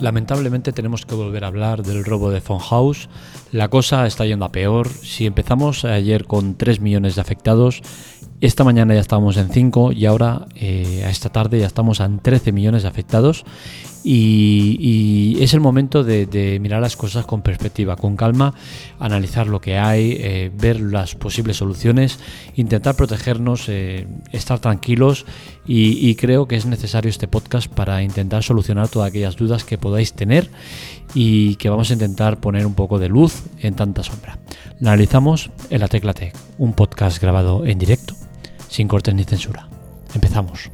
Lamentablemente tenemos que volver a hablar del robo de House. La cosa está yendo a peor. Si empezamos ayer con 3 millones de afectados, esta mañana ya estábamos en 5 y ahora eh, esta tarde ya estamos en 13 millones de afectados. Y, es el momento de, mirar las cosas con perspectiva, con calma, analizar lo que hay, eh, ver las posibles soluciones, intentar protegernos, eh, estar tranquilos y, creo que es necesario este podcast para intentar solucionar todas aquellas dudas que podáis tener y que vamos a intentar poner un poco de luz en tanta sombra. La analizamos en la Tecla Tech, un podcast grabado en directo sin cortes ni censura. Empezamos.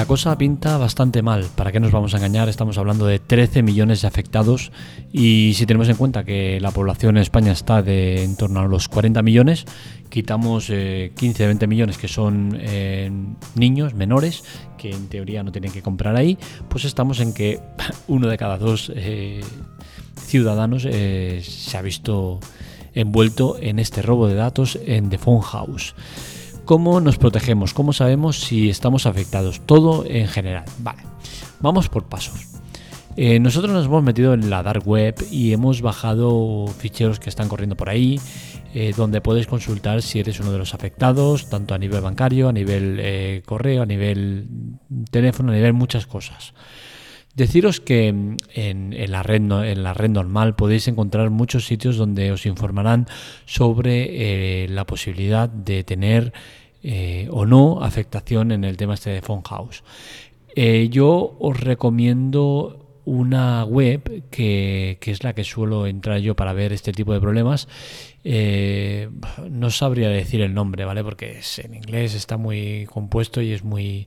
La cosa pinta bastante mal, ¿para qué nos vamos a engañar? Estamos hablando de 13 millones de afectados y si tenemos en cuenta que la población en España está de en torno a los 40 millones, quitamos 15 20 millones que son eh, niños menores que en teoría no tienen que comprar ahí, pues estamos en que uno de cada dos eh, ciudadanos eh, se ha visto envuelto en este robo de datos en The Phone House. ¿Cómo nos protegemos? ¿Cómo sabemos si estamos afectados? Todo en general. Vale, vamos por pasos. Eh, nosotros nos hemos metido en la dark web y hemos bajado ficheros que están corriendo por ahí, eh, donde puedes consultar si eres uno de los afectados, tanto a nivel bancario, a nivel eh, correo, a nivel teléfono, a nivel muchas cosas. Deciros que en, la red, en la red normal podéis encontrar muchos sitios donde os informarán sobre la posibilidad de tener o no afectación en el tema este de Phone House. yo os recomiendo una web que, es la que suelo entrar yo para ver este tipo de problemas. Eh, no sabría decir el nombre, ¿vale? Porque es, en inglés está muy compuesto y es muy...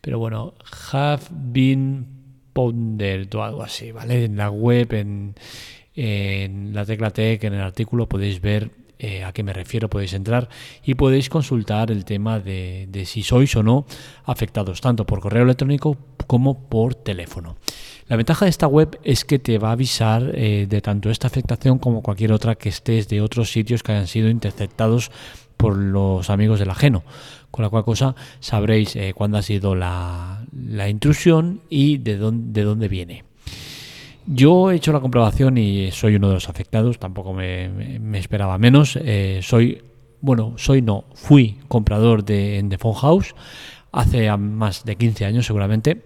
Pero bueno, have been o algo así, ¿vale? En la web, en, en la tecla tech, en el artículo podéis ver eh, a qué me refiero, podéis entrar y podéis consultar el tema de, de si sois o no afectados, tanto por correo electrónico como por teléfono. La ventaja de esta web es que te va a avisar eh, de tanto esta afectación como cualquier otra que estés de otros sitios que hayan sido interceptados por los amigos del ajeno. Con la cual cosa sabréis eh, cuándo ha sido la, intrusión y de dónde, de dónde viene. Yo he hecho la comprobación y soy uno de los afectados, tampoco me, esperaba menos. Eh, soy, bueno, soy no, fui comprador de, The Phone House hace más de 15 años seguramente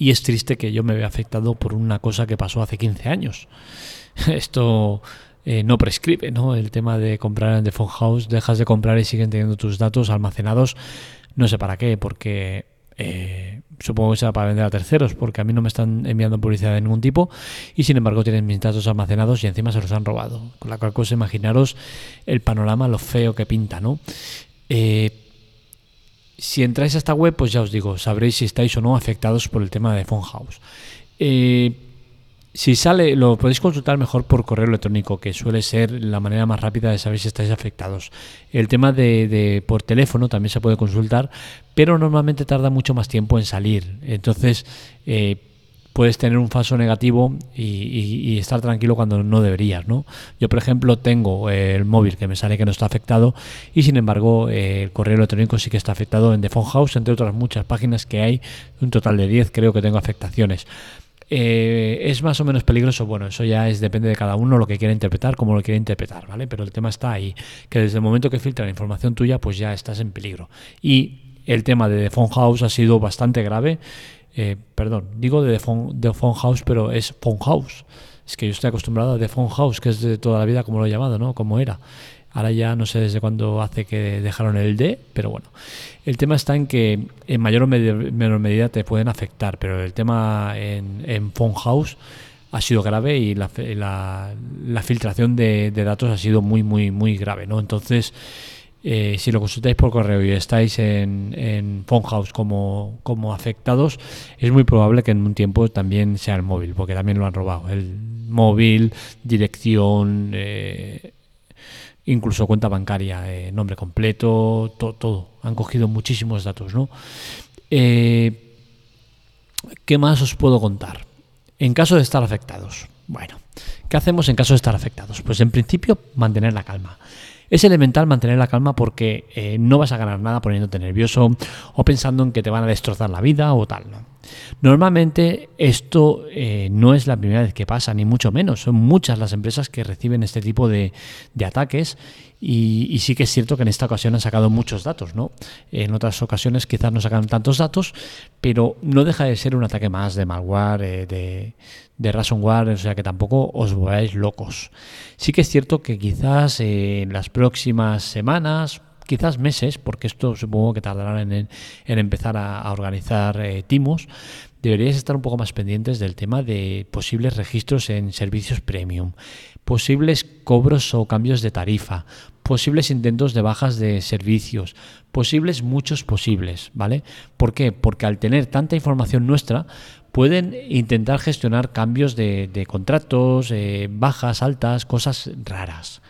y es triste que yo me vea afectado por una cosa que pasó hace 15 años. Esto eh, no prescribe, ¿no? El tema de comprar en The Phone House, dejas de comprar y siguen teniendo tus datos almacenados, no sé para qué, porque eh, supongo que será para vender a terceros, porque a mí no me están enviando publicidad de ningún tipo y sin embargo tienen mis datos almacenados y encima se los han robado. Con la cual cosa imaginaros el panorama, lo feo que pinta, ¿no? Eh, si entráis a esta web, pues ya os digo, sabréis si estáis o no afectados por el tema de Phone House. Eh, si sale, lo podéis consultar mejor por correo electrónico, que suele ser la manera más rápida de saber si estáis afectados. El tema de, por teléfono también se puede consultar, pero normalmente tarda mucho más tiempo en salir. Entonces, eh, puedes tener un falso negativo y, estar tranquilo cuando no deberías, ¿no? Yo, por ejemplo, tengo el móvil que me sale que no está afectado y, sin embargo, eh, el correo electrónico sí que está afectado en The Phone House, entre otras muchas páginas que hay, un total de 10 creo que tengo afectaciones. Eh, ¿Es más o menos peligroso? Bueno, eso ya es depende de cada uno lo que quiera interpretar, cómo lo quiere interpretar, ¿vale? Pero el tema está ahí, que desde el momento que filtra la información tuya, pues ya estás en peligro. Y el tema de The Phone House ha sido bastante grave. Eh, perdón, digo de The Phone, House, pero es Phone House. Es que yo estoy acostumbrado a The Phone House, que es de toda la vida como lo he llamado, ¿no? Como era. Ahora ya no sé desde cuándo hace que dejaron el D, pero bueno. El tema está en que en mayor o menor medida te pueden afectar, pero el tema en, en Phone House ha sido grave y la, la, filtración de, de, datos ha sido muy, muy, muy grave, ¿no? Entonces eh, si lo consultáis por correo y estáis en, en House como, como afectados, es muy probable que en un tiempo también sea el móvil, porque también lo han robado. El móvil, dirección, eh, incluso cuenta bancaria, eh, nombre completo, todo. Han cogido muchísimos datos, ¿no? ¿Qué más os puedo contar? En caso de estar afectados. Bueno, ¿qué hacemos en caso de estar afectados? Pues en principio mantener la calma. Es elemental mantener la calma porque eh, no vas a ganar nada poniéndote nervioso o pensando en que te van a destrozar la vida o tal. Normalmente esto eh, no es la primera vez que pasa, ni mucho menos. Son muchas las empresas que reciben este tipo de, ataques y, sí que es cierto que en esta ocasión han sacado muchos datos. ¿no? En otras ocasiones quizás no sacan tantos datos, pero no deja de ser un ataque más de malware, eh, de, de ransomware, o sea que tampoco os volváis locos. Sí que es cierto que quizás eh, en las próximas semanas, quizás meses, porque esto supongo que tardará en, empezar a, organizar eh, timos, deberíais estar un poco más pendientes del tema de posibles registros en servicios premium, posibles cobros o cambios de tarifa, posibles intentos de bajas de servicios, posibles muchos posibles, ¿vale? ¿Por qué? Porque al tener tanta información nuestra, pueden intentar gestionar cambios de, contratos, eh, bajas, altas, cosas raras.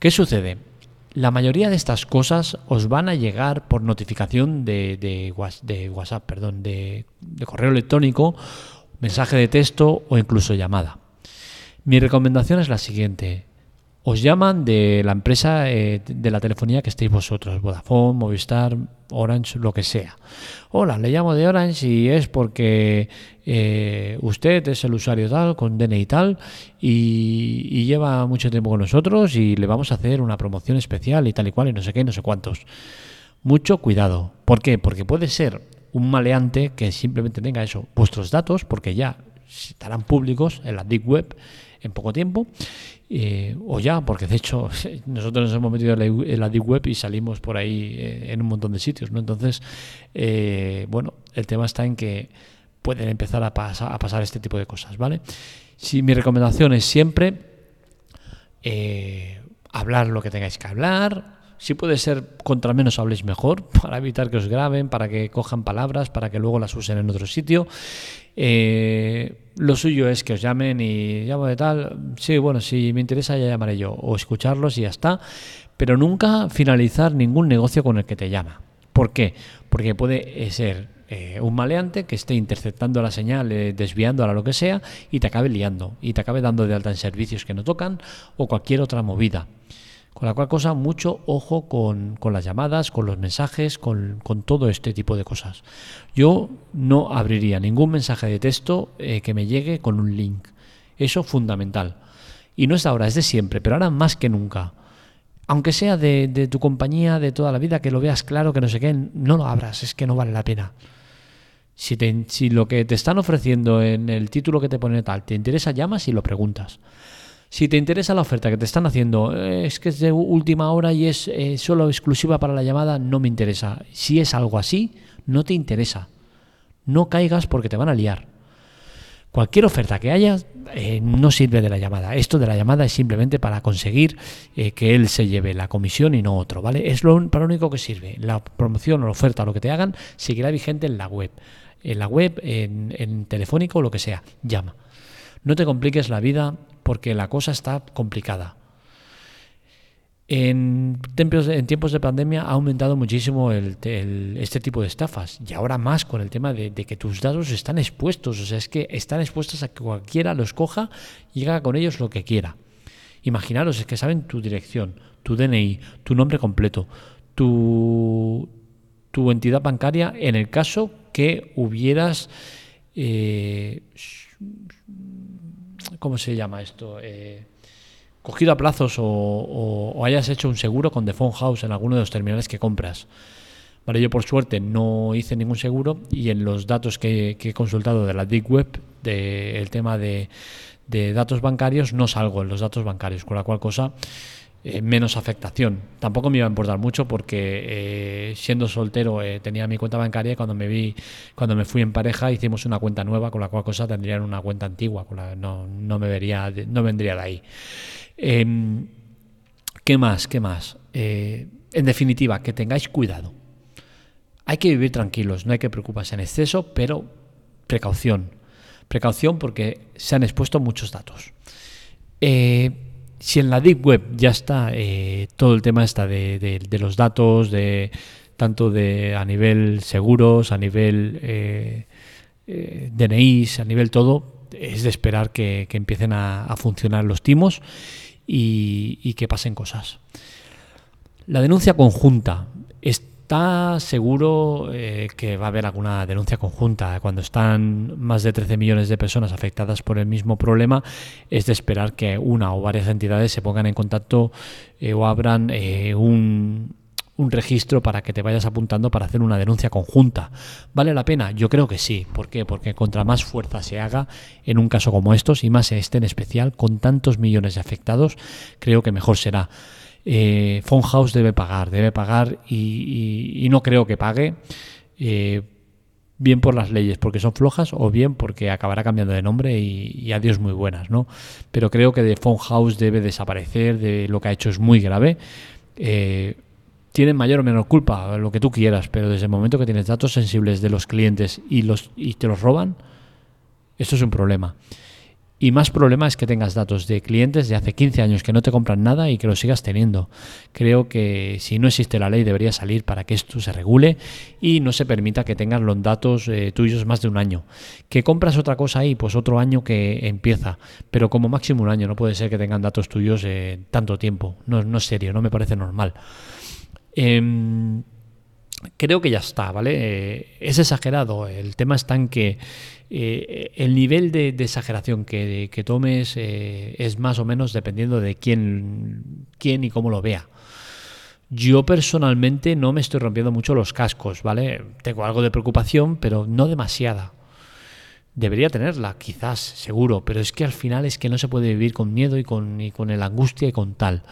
¿Qué sucede? La mayoría de estas cosas os van a llegar por notificación de, WhatsApp, perdón, de, correo electrónico, mensaje de texto o incluso llamada. Mi recomendación es la siguiente os llaman de la empresa eh, de la telefonía que estéis vosotros, Vodafone, Movistar, Orange, lo que sea. Hola, le llamo de Orange y es porque eh, usted es el usuario tal, con DNI tal, y, lleva mucho tiempo con nosotros y le vamos a hacer una promoción especial y tal y cual y no sé qué, no sé cuántos. Mucho cuidado. ¿Por qué? Porque puede ser un maleante que simplemente tenga eso, vuestros datos, porque ya estarán públicos en la Deep Web en poco tiempo, eh, o ya, porque de hecho nosotros nos hemos metido en la, Deep Web y salimos por ahí eh, en un montón de sitios, ¿no? Entonces, eh, bueno, el tema está en que pueden empezar a, a pasar este tipo de cosas, ¿vale? Si mi recomendación es siempre hablar lo que tengáis que hablar, si puede ser contra menos habléis mejor, para evitar que os graben, para que cojan palabras, para que luego las usen en otro sitio. Eh, lo suyo es que os llamen y llamo de tal. Sí, bueno, si me interesa ya llamaré yo. O escucharlos y ya está. Pero nunca finalizar ningún negocio con el que te llama. ¿Por qué? Porque puede eh, ser eh, un maleante que esté interceptando la señal, desviándola, lo que sea, y te acabe liando. Y te acabe dando de alta en servicios que no tocan o cualquier otra movida. Con la cual cosa, mucho ojo con, las llamadas, con los mensajes, con, todo este tipo de cosas. Yo no abriría ningún mensaje de texto eh, que me llegue con un link. Eso fundamental. Y no es ahora, es de siempre, pero ahora más que nunca. Aunque sea de, tu compañía de toda la vida, que lo veas claro, que no sé qué, no lo abras, es que no vale la pena. Si, si lo que te están ofreciendo en el título que te pone tal te interesa, llamas y lo preguntas. Si te interesa la oferta que te están haciendo, eh, es que es de última hora y es eh, solo exclusiva para la llamada, no me interesa. Si es algo así, no te interesa. No caigas porque te van a liar. Cualquier oferta que haya eh, no sirve de la llamada. Esto de la llamada es simplemente para conseguir que él se lleve la comisión y no otro, ¿vale? Es lo, para lo único que sirve. La promoción o la oferta lo que te hagan seguirá vigente en la web. En la web, en, en telefónico o lo que sea. Llama. No te compliques la vida porque la cosa está complicada. En tiempos, en tiempos de pandemia ha aumentado muchísimo este tipo de estafas y ahora más con el tema de, que tus datos están expuestos, o sea, es que están expuestos a que cualquiera los coja y haga con ellos lo que quiera. Imaginaros, es que saben tu dirección, tu DNI, tu nombre completo, tu, tu entidad bancaria en el caso que hubieras eh, ¿cómo se llama esto? Eh, cogido a plazos o, hayas hecho un seguro con The Phone House en alguno de los terminales que compras. Vale, yo por suerte no hice ningún seguro y en los datos que, he consultado de la Deep Web, del tema de, de datos bancarios, no salgo en los datos bancarios, con la cual cosa eh, menos afectación. Tampoco me iba a importar mucho porque eh, siendo soltero eh, tenía mi cuenta bancaria y cuando me vi, cuando me fui en pareja hicimos una cuenta nueva, con la cual cosa tendrían una cuenta antigua, con la, no, no me vería, no vendría de ahí. Em, ¿Qué más? ¿Qué más? en definitiva, que tengáis cuidado. Hay que vivir tranquilos, no hay que preocuparse en exceso, pero precaución. Precaución porque se han expuesto muchos datos. Si en la Deep Web ya está eh, todo el tema está de, los datos, de tanto de a nivel seguros, a nivel eh, eh DNIs, a nivel todo, es de esperar que, empiecen a, funcionar los timos y, que pasen cosas. La denuncia conjunta. ¿Está seguro eh, que va a haber alguna denuncia conjunta? Cuando están más de 13 millones de personas afectadas por el mismo problema, es de esperar que una o varias entidades se pongan en contacto eh, o abran eh, un, un registro para que te vayas apuntando para hacer una denuncia conjunta. ¿Vale la pena? Yo creo que sí. ¿Por qué? Porque contra más fuerza se haga en un caso como estos, y más este en especial, con tantos millones de afectados, creo que mejor será. Eh, House debe pagar, debe pagar y, no creo que pague. Eh, bien por las leyes porque son flojas o bien porque acabará cambiando de nombre y, adiós muy buenas, ¿no? Pero creo que de House debe desaparecer, de lo que ha hecho es muy grave. Eh, tienen mayor o menor culpa, lo que tú quieras, pero desde el momento que tienes datos sensibles de los clientes y, los, y te los roban, esto es un problema. Y más problema es que tengas datos de clientes de hace 15 años que no te compran nada y que los sigas teniendo. Creo que si no existe la ley debería salir para que esto se regule y no se permita que tengan los datos eh, tuyos más de un año. Que compras otra cosa ahí, pues otro año que empieza, pero como máximo un año, no puede ser que tengan datos tuyos tanto tiempo. No, no es serio, no me parece normal. Em, creo que ya está, ¿vale? Eh, es exagerado. El tema está en que eh, el nivel de, exageración que, tomes eh, es más o menos dependiendo de quién, quién y cómo lo vea. Yo personalmente no me estoy rompiendo mucho los cascos, ¿vale? Tengo algo de preocupación, pero no demasiada. Debería tenerla, quizás, seguro, pero es que al final es que no se puede vivir con miedo y con, y con el angustia y con tal.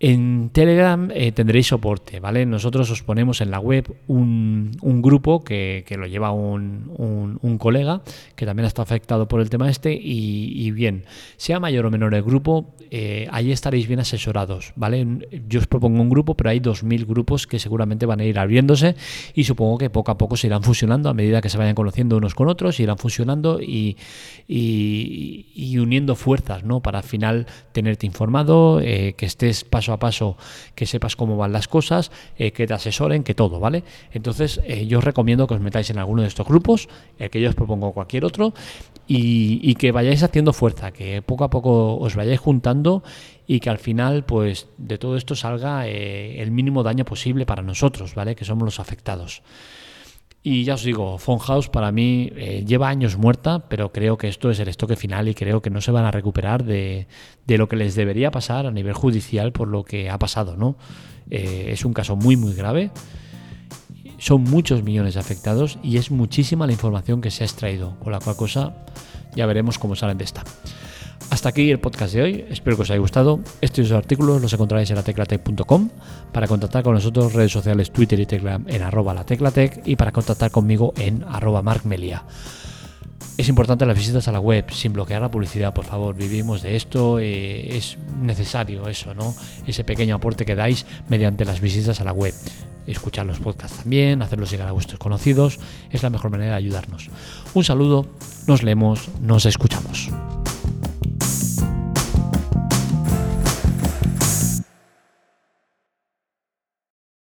En Telegram eh, tendréis soporte, ¿vale? Nosotros os ponemos en la web un, grupo que, lo lleva un, un, colega que también está afectado por el tema este y, bien, sea mayor o menor el grupo, eh, ahí estaréis bien asesorados, ¿vale? Yo os propongo un grupo, pero hay 2.000 grupos que seguramente van a ir abriéndose y supongo que poco a poco se irán fusionando a medida que se vayan conociendo unos con otros, irán fusionando y, y, uniendo fuerzas, ¿no? Para al final tenerte informado, eh, que estés paso a paso, que sepas cómo van las cosas, eh, que te asesoren, que todo, ¿vale? Entonces eh, yo os recomiendo que os metáis en alguno de estos grupos, el que yo os propongo cualquier otro, y, que vayáis haciendo fuerza, que poco a poco os vayáis juntando y que al final, pues, de todo esto salga eh, el mínimo daño posible para nosotros, ¿vale? Que somos los afectados. Y ya os digo, House para mí eh, lleva años muerta, pero creo que esto es el estoque final y creo que no se van a recuperar de, lo que les debería pasar a nivel judicial por lo que ha pasado, ¿no? Eh, es un caso muy, muy grave. Son muchos millones de afectados y es muchísima la información que se ha extraído, con la cual cosa ya veremos cómo salen de esta. Hasta aquí el podcast de hoy, espero que os haya gustado. Estos artículos los encontraréis en la teclatec.com. Para contactar con nosotros, redes sociales Twitter y Telegram en arroba la teclatec y para contactar conmigo en arroba markmelia. Es importante las visitas a la web, sin bloquear la publicidad, por favor. Vivimos de esto, eh, es necesario eso, ¿no? Ese pequeño aporte que dais mediante las visitas a la web. Escuchar los podcasts también, hacerlos llegar a vuestros conocidos, es la mejor manera de ayudarnos. Un saludo, nos leemos, nos escuchamos.